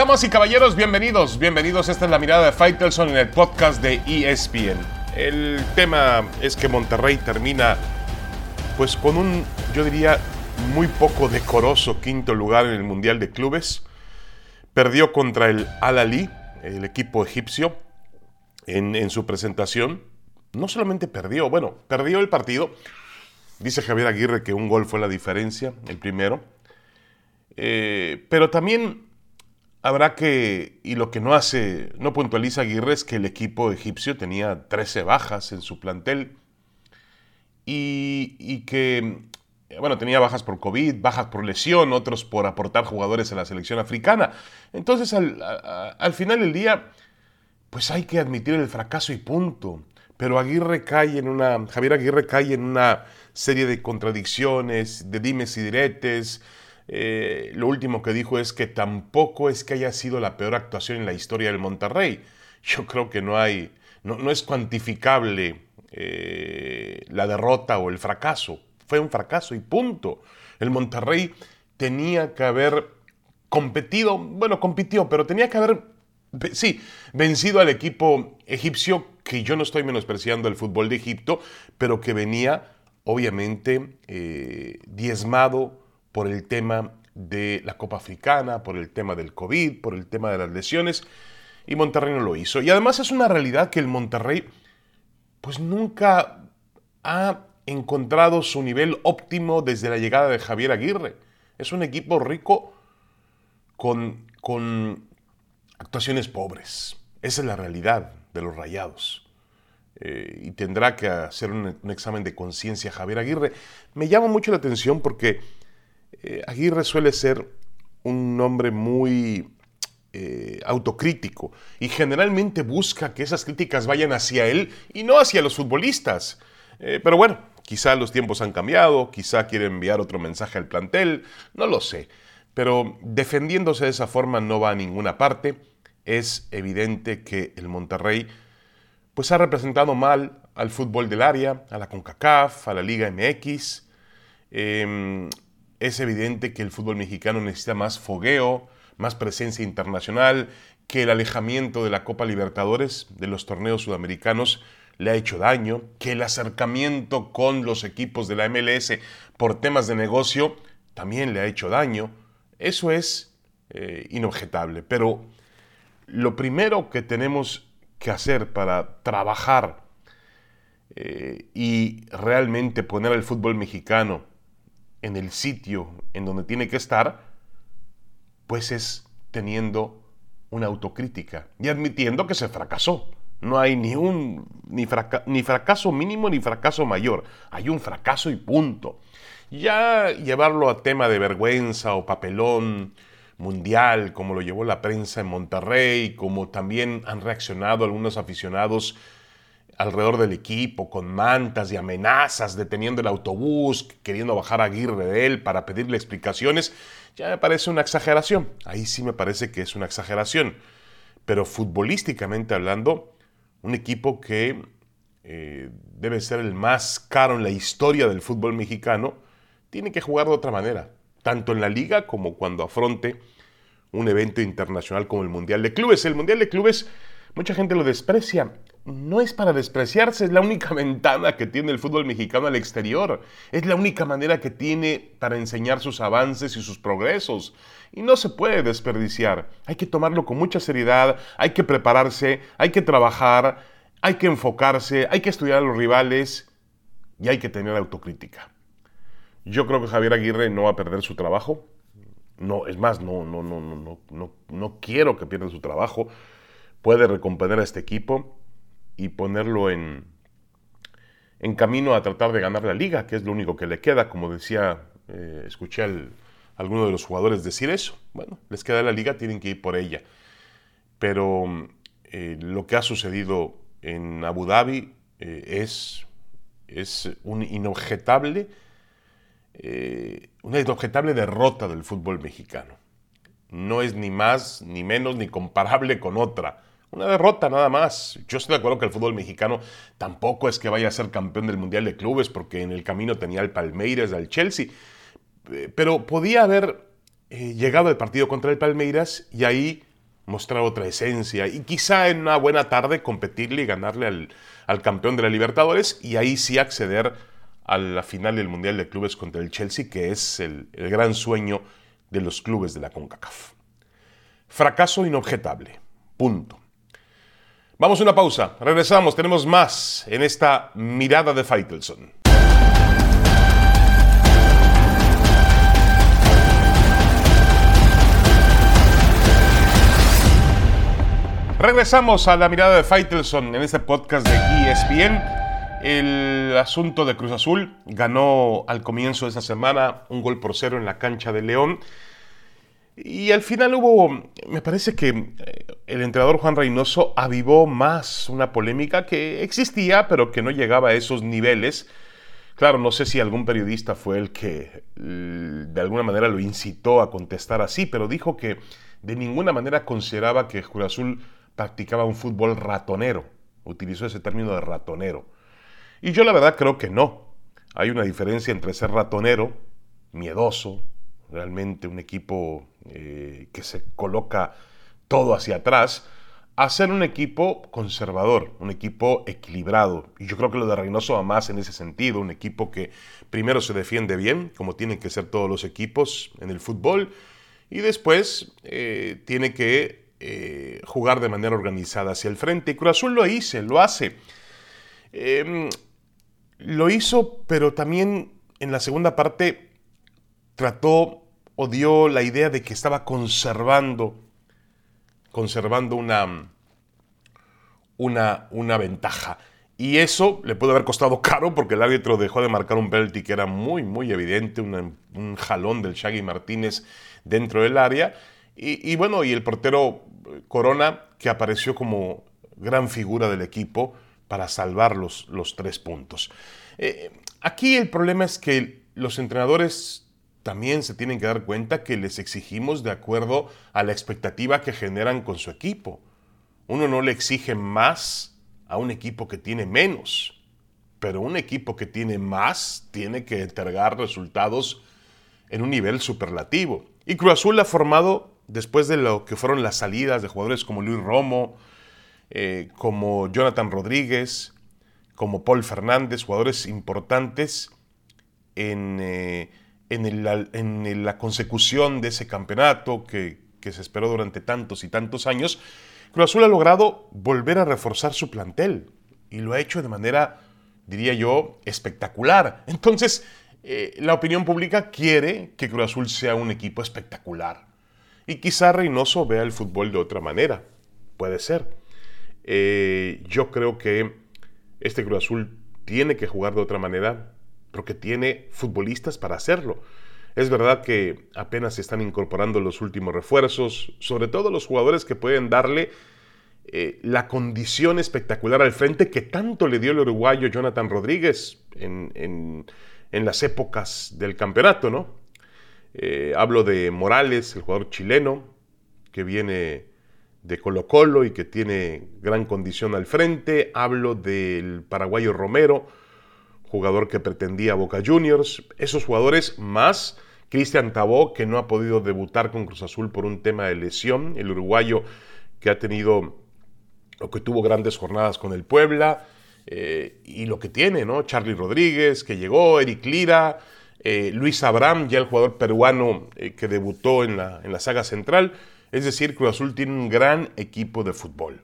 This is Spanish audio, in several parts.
Damas y caballeros, bienvenidos, bienvenidos. Esta es la mirada de Faitelson en el podcast de ESPN. El tema es que Monterrey termina pues con un, yo diría, muy poco decoroso quinto lugar en el Mundial de Clubes. Perdió contra el Al-Ali, el equipo egipcio, en, su presentación. No solamente perdió, bueno, perdió el partido. Dice Javier Aguirre que un gol fue la diferencia, el primero. Eh, pero también habrá que, y lo que no hace, no puntualiza Aguirre es que el equipo egipcio tenía 13 bajas en su plantel y, que, bueno, tenía bajas por COVID, bajas por lesión, otros por aportar jugadores a la selección africana. Entonces, al, al final del día, pues hay que admitir el fracaso y punto. Pero Aguirre cae en una, Javier Aguirre cae en una serie de contradicciones, de dimes y diretes, eh, lo último que dijo es que tampoco es que haya sido la peor actuación en la historia del Monterrey. Yo creo que no hay, no, es cuantificable eh, la derrota o el fracaso. Fue un fracaso y punto. El Monterrey tenía que haber competido, bueno, compitió, pero tenía que haber, sí, vencido al equipo egipcio, que yo no estoy menospreciando el fútbol de Egipto, pero que venía, obviamente, eh, diezmado por el tema de la Copa Africana, por el tema del COVID, por el tema de las lesiones, y Monterrey no lo hizo. Y además es una realidad que el Monterrey pues nunca ha encontrado su nivel óptimo desde la llegada de Javier Aguirre. Es un equipo rico con, con actuaciones pobres. Esa es la realidad de los rayados. Eh, y tendrá que hacer un, un examen de conciencia Javier Aguirre. Me llama mucho la atención porque eh, Aguirre suele ser un hombre muy eh, autocrítico y generalmente busca que esas críticas vayan hacia él y no hacia los futbolistas. Eh, pero bueno, quizá los tiempos han cambiado, quizá quiere enviar otro mensaje al plantel, no lo sé. Pero defendiéndose de esa forma no va a ninguna parte. Es evidente que el Monterrey pues ha representado mal al fútbol del área, a la CONCACAF, a la Liga MX. Em, es evidente que el fútbol mexicano necesita más fogueo, más presencia internacional, que el alejamiento de la Copa Libertadores, de los torneos sudamericanos, le ha hecho daño, que el acercamiento con los equipos de la MLS por temas de negocio también le ha hecho daño. Eso es eh, inobjetable. Pero lo primero que tenemos que hacer para trabajar eh, y realmente poner al fútbol mexicano en el sitio en donde tiene que estar, pues es teniendo una autocrítica y admitiendo que se fracasó. No hay ni un ni, ni, fracaso mínimo ni fracaso mayor. Hay un fracaso y punto. Ya llevarlo a tema de vergüenza o papelón mundial, como lo llevó la prensa en Monterrey, como también han reaccionado algunos aficionados alrededor del equipo, con mantas y amenazas, deteniendo el autobús, queriendo bajar a Aguirre de él para pedirle explicaciones, ya me parece una exageración. Ahí sí me parece que es una exageración. Pero futbolísticamente hablando, un equipo que eh, debe ser el más caro en la historia del fútbol mexicano, tiene que jugar de otra manera, tanto en la liga como cuando afronte un evento internacional como el Mundial de Clubes. El Mundial de Clubes, mucha gente lo desprecia no es para despreciarse, es la única ventana que tiene el fútbol mexicano al exterior, es la única manera que tiene para enseñar sus avances y sus progresos. Y no se puede desperdiciar, hay que tomarlo con mucha seriedad, hay que prepararse, hay que trabajar, hay que enfocarse, hay que estudiar a los rivales y hay que tener autocrítica. Yo creo que Javier Aguirre no va a perder su trabajo. No, es más, no, no, no, no, no, no quiero que pierda su trabajo. Puede recomponer a este equipo y ponerlo en, en camino a tratar de ganar la liga, que es lo único que le queda, como decía, eh, escuché a alguno de los jugadores decir eso. Bueno, les queda la liga, tienen que ir por ella. Pero eh, lo que ha sucedido en Abu Dhabi eh, es, es inobjetable, una inobjetable derrota del fútbol mexicano. No es ni más, ni menos, ni comparable con otra. Una derrota nada más. Yo estoy de acuerdo que el fútbol mexicano tampoco es que vaya a ser campeón del Mundial de Clubes porque en el camino tenía el Palmeiras, el Chelsea. Eh, pero podía haber eh, llegado el partido contra el Palmeiras y ahí mostrar otra esencia y quizá en una buena tarde competirle y ganarle al, al campeón de la Libertadores y ahí sí acceder a la final del Mundial de Clubes contra el Chelsea, que es el, el gran sueño de los clubes de la CONCACAF. Fracaso inobjetable. Punto. Vamos a una pausa. Regresamos. Tenemos más en esta mirada de Faitelson. Regresamos a la mirada de Faitelson en este podcast de ESPN. El asunto de Cruz Azul ganó al comienzo de esta semana un gol por cero en la cancha de León. Y al final hubo, me parece que el entrenador Juan Reynoso avivó más una polémica que existía, pero que no llegaba a esos niveles. Claro, no sé si algún periodista fue el que de alguna manera lo incitó a contestar así, pero dijo que de ninguna manera consideraba que Cruz Azul practicaba un fútbol ratonero. Utilizó ese término de ratonero. Y yo la verdad creo que no. Hay una diferencia entre ser ratonero, miedoso, realmente un equipo eh, que se coloca todo hacia atrás, a ser un equipo conservador, un equipo equilibrado. Y yo creo que lo de Reynoso va más en ese sentido, un equipo que primero se defiende bien, como tienen que ser todos los equipos en el fútbol, y después eh, tiene que eh, jugar de manera organizada hacia el frente. Y Cruz Azul lo hizo, lo hace. Em, lo hizo, pero también en la segunda parte trató o dio la idea de que estaba conservando, conservando una, una, una ventaja. Y eso le puede haber costado caro porque el árbitro dejó de marcar un penalti que era muy, muy evidente, un jalón del Shaggy Martínez dentro del área. Y, bueno, y el portero Corona, que apareció como gran figura del equipo para salvar los, los tres puntos. Eh, aquí el problema es que los entrenadores también se tienen que dar cuenta que les exigimos de acuerdo a la expectativa que generan con su equipo. Uno no le exige más a un equipo que tiene menos, pero un equipo que tiene más tiene que entregar resultados en un nivel superlativo. Y Cruz Azul ha formado, después de lo que fueron las salidas de jugadores como Luis Romo, eh, como Jonathan Rodríguez, como Paul Fernández, jugadores importantes en... Eh, en, la consecución de ese campeonato que, se esperó durante tantos y tantos años, Cruz Azul ha logrado volver a reforzar su plantel y lo ha hecho de manera, diría yo, espectacular. Entonces, eh, la opinión pública quiere que Cruz Azul sea un equipo espectacular. Y quizá Reynoso vea el fútbol de otra manera. Puede ser. Eh, yo creo que este Cruz Azul tiene que jugar de otra manera, porque tiene futbolistas para hacerlo. Es verdad que apenas se están incorporando los últimos refuerzos, sobre todo los jugadores que pueden darle eh, la condición espectacular al frente que tanto le dio el uruguayo Jonathan Rodríguez en, las épocas del campeonato, ¿no? Eh, hablo de Morales, el jugador chileno, que viene de Colo Colo y que tiene gran condición al frente. Hablo del paraguayo Romero, jugador que pretendía Boca Juniors, esos jugadores más Cristian Tabó, que no ha podido debutar con Cruz Azul por un tema de lesión, el uruguayo que ha tenido o que tuvo grandes jornadas con el Puebla, eh, y lo que tiene, ¿no? Charlie Rodríguez, que llegó, Eric Lira, eh, Luis Abraham, ya el jugador peruano eh, que debutó en la, en la saga central. Es decir, Cruz Azul tiene un gran equipo de fútbol.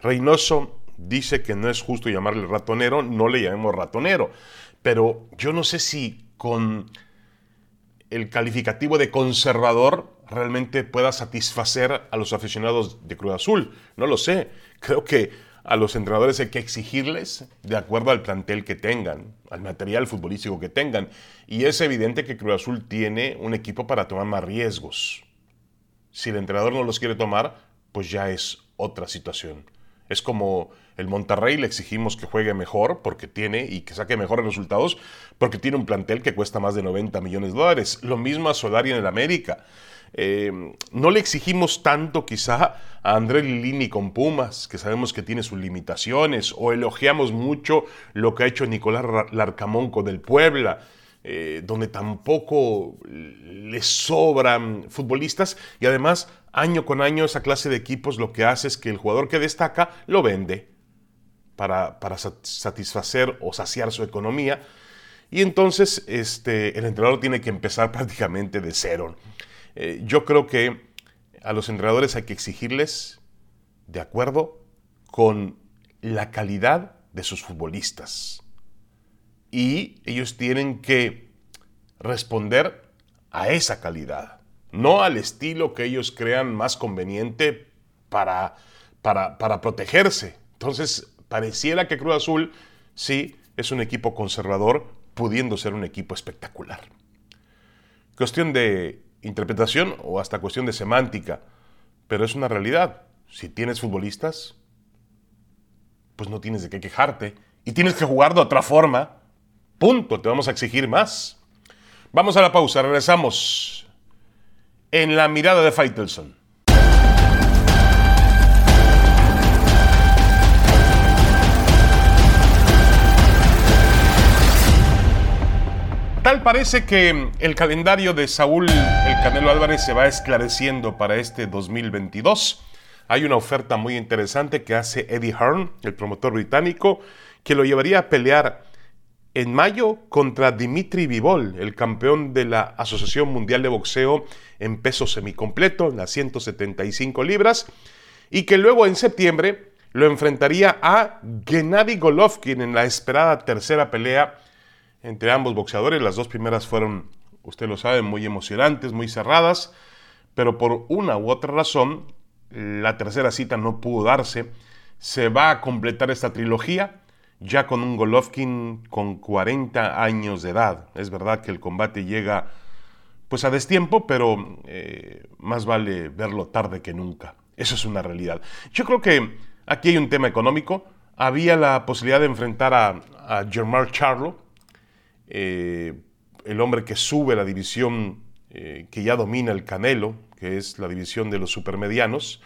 Reynoso dice que no es justo llamarle ratonero, no le llamemos ratonero. Pero yo no sé si con el calificativo de conservador realmente pueda satisfacer a los aficionados de Cruz Azul. No lo sé. Creo que a los entrenadores hay que exigirles de acuerdo al plantel que tengan, al material futbolístico que tengan. Y es evidente que Cruz Azul tiene un equipo para tomar más riesgos. Si el entrenador no los quiere tomar, pues ya es otra situación. Es como el Monterrey le exigimos que juegue mejor porque tiene y que saque mejores resultados porque tiene un plantel que cuesta más de 90 millones de dólares. Lo mismo a Solari en el América. Eh, no le exigimos tanto quizá a André Lilini con Pumas, que sabemos que tiene sus limitaciones, o elogiamos mucho lo que ha hecho Nicolás Larcamón con el Puebla. Eh, donde tampoco le sobran futbolistas y además año con año esa clase de equipos lo que hace es que el jugador que destaca lo vende para, satisfacer o saciar su economía. Y entonces este, el entrenador tiene que empezar prácticamente de cero. Eh, yo creo que a los entrenadores hay que exigirles de acuerdo con la calidad de sus futbolistas. Y ellos tienen que responder a esa calidad, no al estilo que ellos crean más conveniente para, para, para protegerse. Entonces, pareciera que Cruz Azul sí es un equipo conservador, pudiendo ser un equipo espectacular. Cuestión de interpretación o hasta cuestión de semántica, pero es una realidad. Si tienes futbolistas, pues no tienes de qué quejarte y tienes que jugar de otra forma. Punto, te vamos a exigir más. Vamos a la pausa, regresamos en la mirada de Faitelson. Tal parece que el calendario de Saúl El Canelo Álvarez se va esclareciendo para este 2022. Hay una oferta muy interesante que hace Eddie Hearn, el promotor británico, que lo llevaría a pelear en mayo contra Dimitri Vivol, el campeón de la Asociación Mundial de Boxeo en peso semicompleto, en las 175 libras, y que luego en septiembre lo enfrentaría a Gennady Golovkin en la esperada tercera pelea entre ambos boxeadores. Las dos primeras fueron, usted lo sabe, muy emocionantes, muy cerradas, pero por una u otra razón la tercera cita no pudo darse. Se va a completar esta trilogía ya con un Golovkin con 40 años de edad. Es verdad que el combate llega pues a destiempo, pero eh, más vale verlo tarde que nunca. Eso es una realidad. Yo creo que aquí hay un tema económico. Había la posibilidad de enfrentar a, a Germán Charlo, eh, el hombre que sube la división eh, que ya domina el Canelo, que es la división de los supermedianos,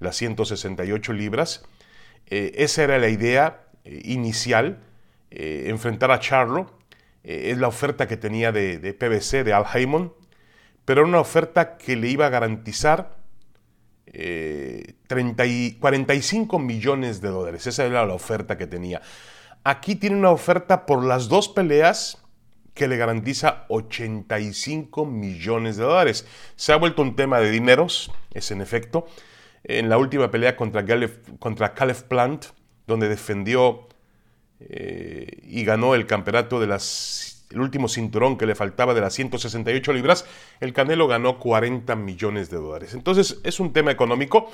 las 168 libras. Esa era la idea eh, inicial, enfrentar a Charlo. es la oferta que tenía de, PBC, de Al Haymon, pero era una oferta que le iba a garantizar 30 y 45 millones de dólares. Esa era la oferta que tenía. Aquí tiene una oferta por las dos peleas que le garantiza 85 millones de dólares. Se ha vuelto un tema de dineros, es en efecto. En la última pelea contra, contra Caleb Plant, donde defendió eh, y ganó el campeonato de las, el último cinturón que le faltaba de las 168 libras, el Canelo ganó 40 millones de dólares. Entonces es un tema económico,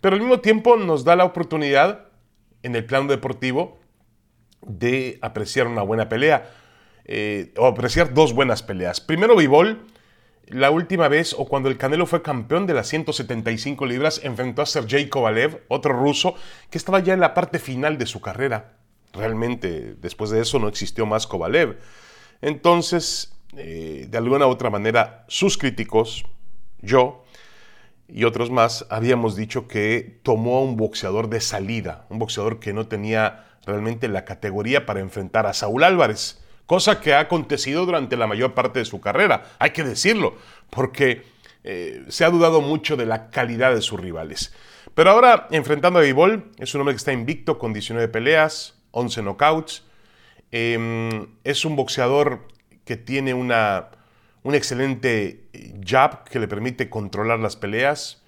pero al mismo tiempo nos da la oportunidad en el plano deportivo de apreciar una buena pelea eh, o apreciar dos buenas peleas. Primero, Vivol, la última vez o cuando el Canelo fue campeón de las 175 libras, enfrentó a Sergey Kovalev, otro ruso, que estaba ya en la parte final de su carrera. Realmente, después de eso no existió más Kovalev. Entonces, eh, de alguna u otra manera, sus críticos, yo y otros más, habíamos dicho que tomó a un boxeador de salida, un boxeador que no tenía realmente la categoría para enfrentar a Saúl Álvarez cosa que ha acontecido durante la mayor parte de su carrera, hay que decirlo, porque eh, se ha dudado mucho de la calidad de sus rivales. Pero ahora, enfrentando a Vivol, es un hombre que está invicto con 19 peleas, 11 knockouts. Em, es un boxeador que tiene una, un excelente jab que le permite controlar las peleas.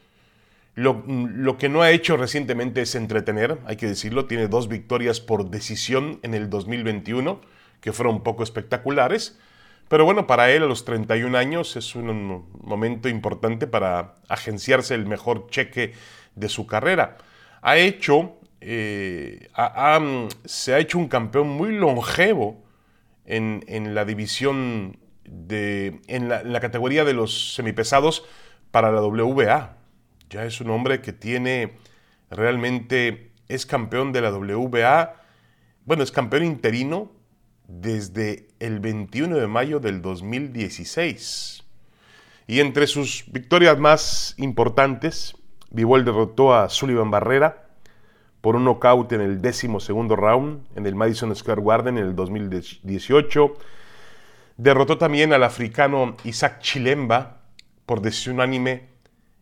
Lo, lo, que no ha hecho recientemente es entretener, hay que decirlo. Tiene dos victorias por decisión en el 2021 que fueron poco espectaculares. Pero bueno, para él a los 31 años es un momento importante para agenciarse el mejor cheque de su carrera. Ha hecho, eh, se ha hecho un campeón muy longevo en, la división, de, en la, en la categoría de los semipesados para la WBA. Ya es un hombre que tiene realmente, es campeón de la WBA, bueno, es campeón interino desde el 21 de mayo del 2016. Y entre sus victorias más importantes, Bivol derrotó a Sullivan Barrera por un knockout en el décimo segundo round en el Madison Square Garden en el 2018. Derrotó también al africano Isaac Chilemba por decisión unánime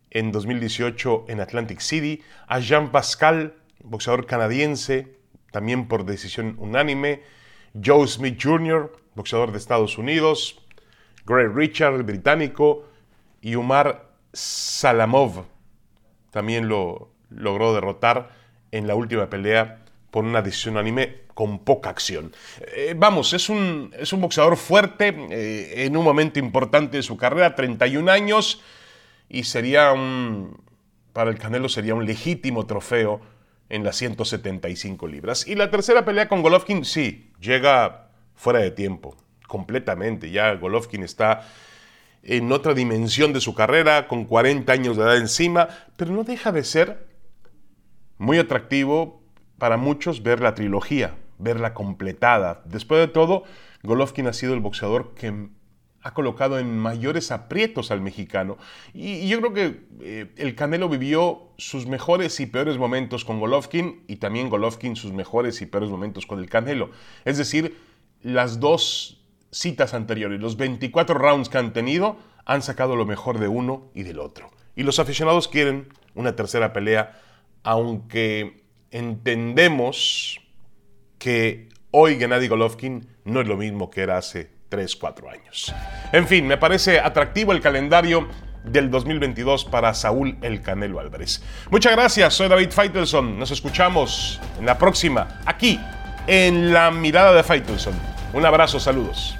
en 2018 en Atlantic City, a Jean Pascal, boxeador canadiense, también por decisión unánime, Joe Smith Jr., boxeador de Estados Unidos, Greg Richard, británico, y Umar Salamov, también lo logró derrotar en la última pelea por una decisión unánime con poca acción. Eh, vamos, es un, es un boxeador fuerte eh, en un momento importante de su carrera, 31 años, y sería un, para el Canelo sería un legítimo trofeo en las 175 libras. Y la tercera pelea con Golovkin, sí, llega fuera de tiempo, completamente. Ya Golovkin está en otra dimensión de su carrera, con 40 años de edad encima, pero no deja de ser muy atractivo para muchos ver la trilogía, verla completada. Después de todo, Golovkin ha sido el boxeador que ha colocado en mayores aprietos al mexicano. Y, yo creo que eh, el Canelo vivió sus mejores y peores momentos con Golovkin y también Golovkin sus mejores y peores momentos con el Canelo. Es decir, las dos citas anteriores, los 24 rounds que han tenido, han sacado lo mejor de uno y del otro. Y los aficionados quieren una tercera pelea, aunque entendemos que hoy Gennady Golovkin no es lo mismo que era hace 3, 4 años. En fin, me parece atractivo el calendario del 2022 para Saúl El Canelo Álvarez. Muchas gracias, soy David Faitelson. Nos escuchamos en la próxima, aquí, en La Mirada de Faitelson. Un abrazo, saludos.